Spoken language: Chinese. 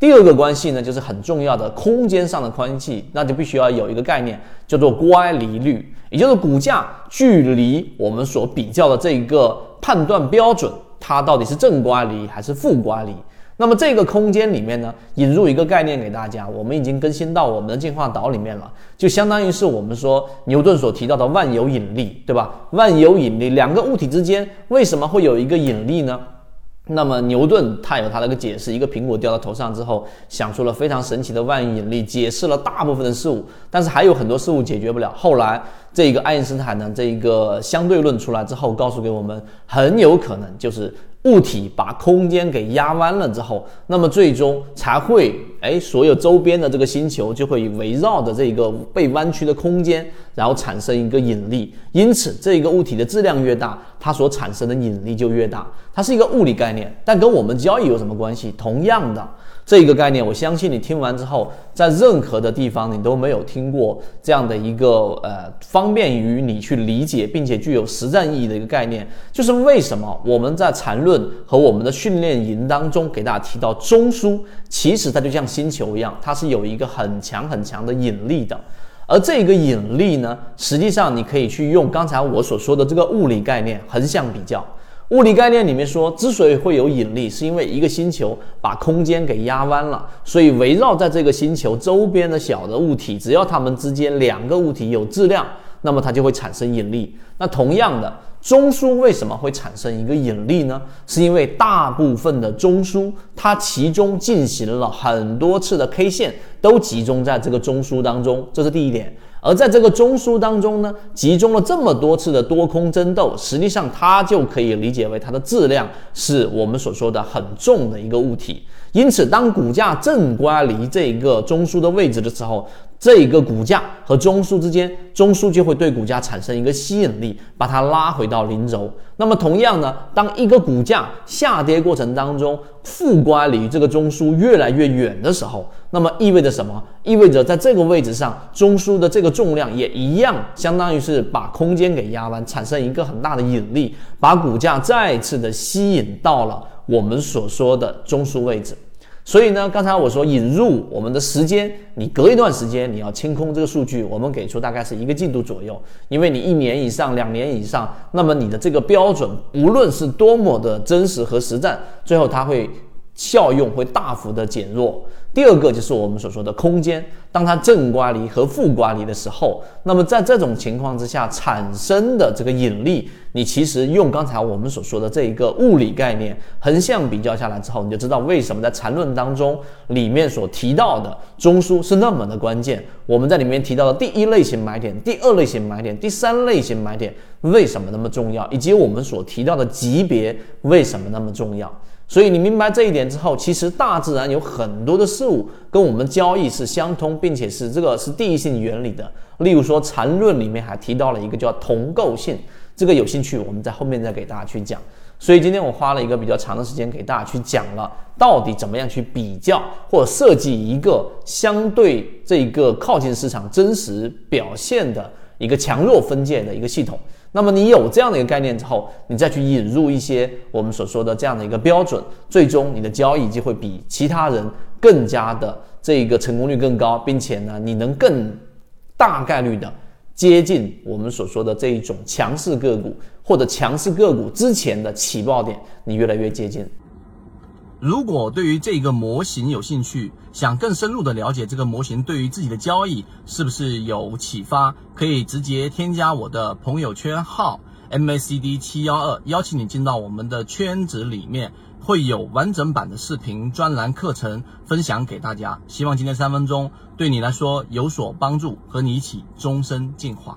第二个关系呢，就是很重要的空间上的关系，那就必须要有一个概念叫做乖离率，也就是股价距离我们所比较的这一个判断标准，它到底是正乖离还是负乖离。那么这个空间里面呢，引入一个概念给大家，我们已经更新到我们的进化岛里面了，就相当于是我们说牛顿所提到的万有引力，对吧？万有引力，两个物体之间为什么会有一个引力呢？那么牛顿他有他的一个解释，一个苹果掉到头上之后，想出了非常神奇的万有引力，解释了大部分的事物，但是还有很多事物解决不了。后来这个爱因斯坦呢，这一个相对论出来之后，告诉给我们，很有可能就是物体把空间给压弯了之后，那么最终才会，哎，所有周边的这个星球就会围绕着这个被弯曲的空间，然后产生一个引力。因此，这个物体的质量越大，它所产生的引力就越大。它是一个物理概念，但跟我们交易有什么关系？同样的。这一个概念，我相信你听完之后，在任何的地方你都没有听过这样的一个呃，方便于你去理解并且具有实战意义的一个概念，就是为什么我们在缠论论和我们的训练营当中给大家提到中枢，其实它就像星球一样，它是有一个很强很强的引力的，而这个引力呢，实际上你可以去用刚才我所说的这个物理概念横向比较。物理概念里面说，之所以会有引力，是因为一个星球把空间给压弯了，所以围绕在这个星球周边的小的物体，只要它们之间两个物体有质量，那么它就会产生引力。那同样的，中枢为什么会产生一个引力呢？是因为大部分的中枢，它其中进行了很多次的 K 线，都集中在这个中枢当中，这是第一点。而在这个中枢当中呢，集中了这么多次的多空争斗，实际上它就可以理解为它的质量是我们所说的很重的一个物体。因此，当股价正乖离这个中枢的位置的时候，这个股价和中枢之间，中枢就会对股价产生一个吸引力，把它拉回到零轴。那么，同样呢，当一个股价下跌过程当中负乖离这个中枢越来越远的时候，那么意味着什么？意味着在这个位置上，中枢的这个重量也一样，相当于是把空间给压弯，产生一个很大的引力，把股价再次的吸引到了。我们所说的中枢位置，所以呢，刚才我说引入我们的时间，你隔一段时间你要清空这个数据，我们给出大概是一个季度左右，因为你一年以上、两年以上，那么你的这个标准无论是多么的真实和实战，最后它会效用会大幅的减弱。第二个就是我们所说的空间，当它正刮离和负刮离的时候，那么在这种情况之下产生的这个引力，你其实用刚才我们所说的这一个物理概念横向比较下来之后，你就知道为什么在缠论当中里面所提到的中枢是那么的关键。我们在里面提到的第一类型买点、第二类型买点、第三类型买点为什么那么重要，以及我们所提到的级别为什么那么重要。所以你明白这一点之后，其实大自然有很多的事物跟我们交易是相通，并且是这个是第一性原理的。例如说，缠论里面还提到了一个叫同构性，这个有兴趣我们在后面再给大家去讲。所以今天我花了一个比较长的时间给大家去讲了，到底怎么样去比较或设计一个相对这个靠近市场真实表现的一个强弱分界的一个系统。那么你有这样的一个概念之后，你再去引入一些我们所说的这样的一个标准，最终你的交易就会比其他人更加的这个成功率更高，并且呢，你能更大概率的接近我们所说的这一种强势个股或者强势个股之前的起爆点，你越来越接近。如果对于这个模型有兴趣，想更深入的了解这个模型对于自己的交易是不是有启发，可以直接添加我的朋友圈号 MACD 七幺二，邀请你进到我们的圈子里面，会有完整版的视频专栏课程分享给大家。希望今天三分钟对你来说有所帮助，和你一起终身进化。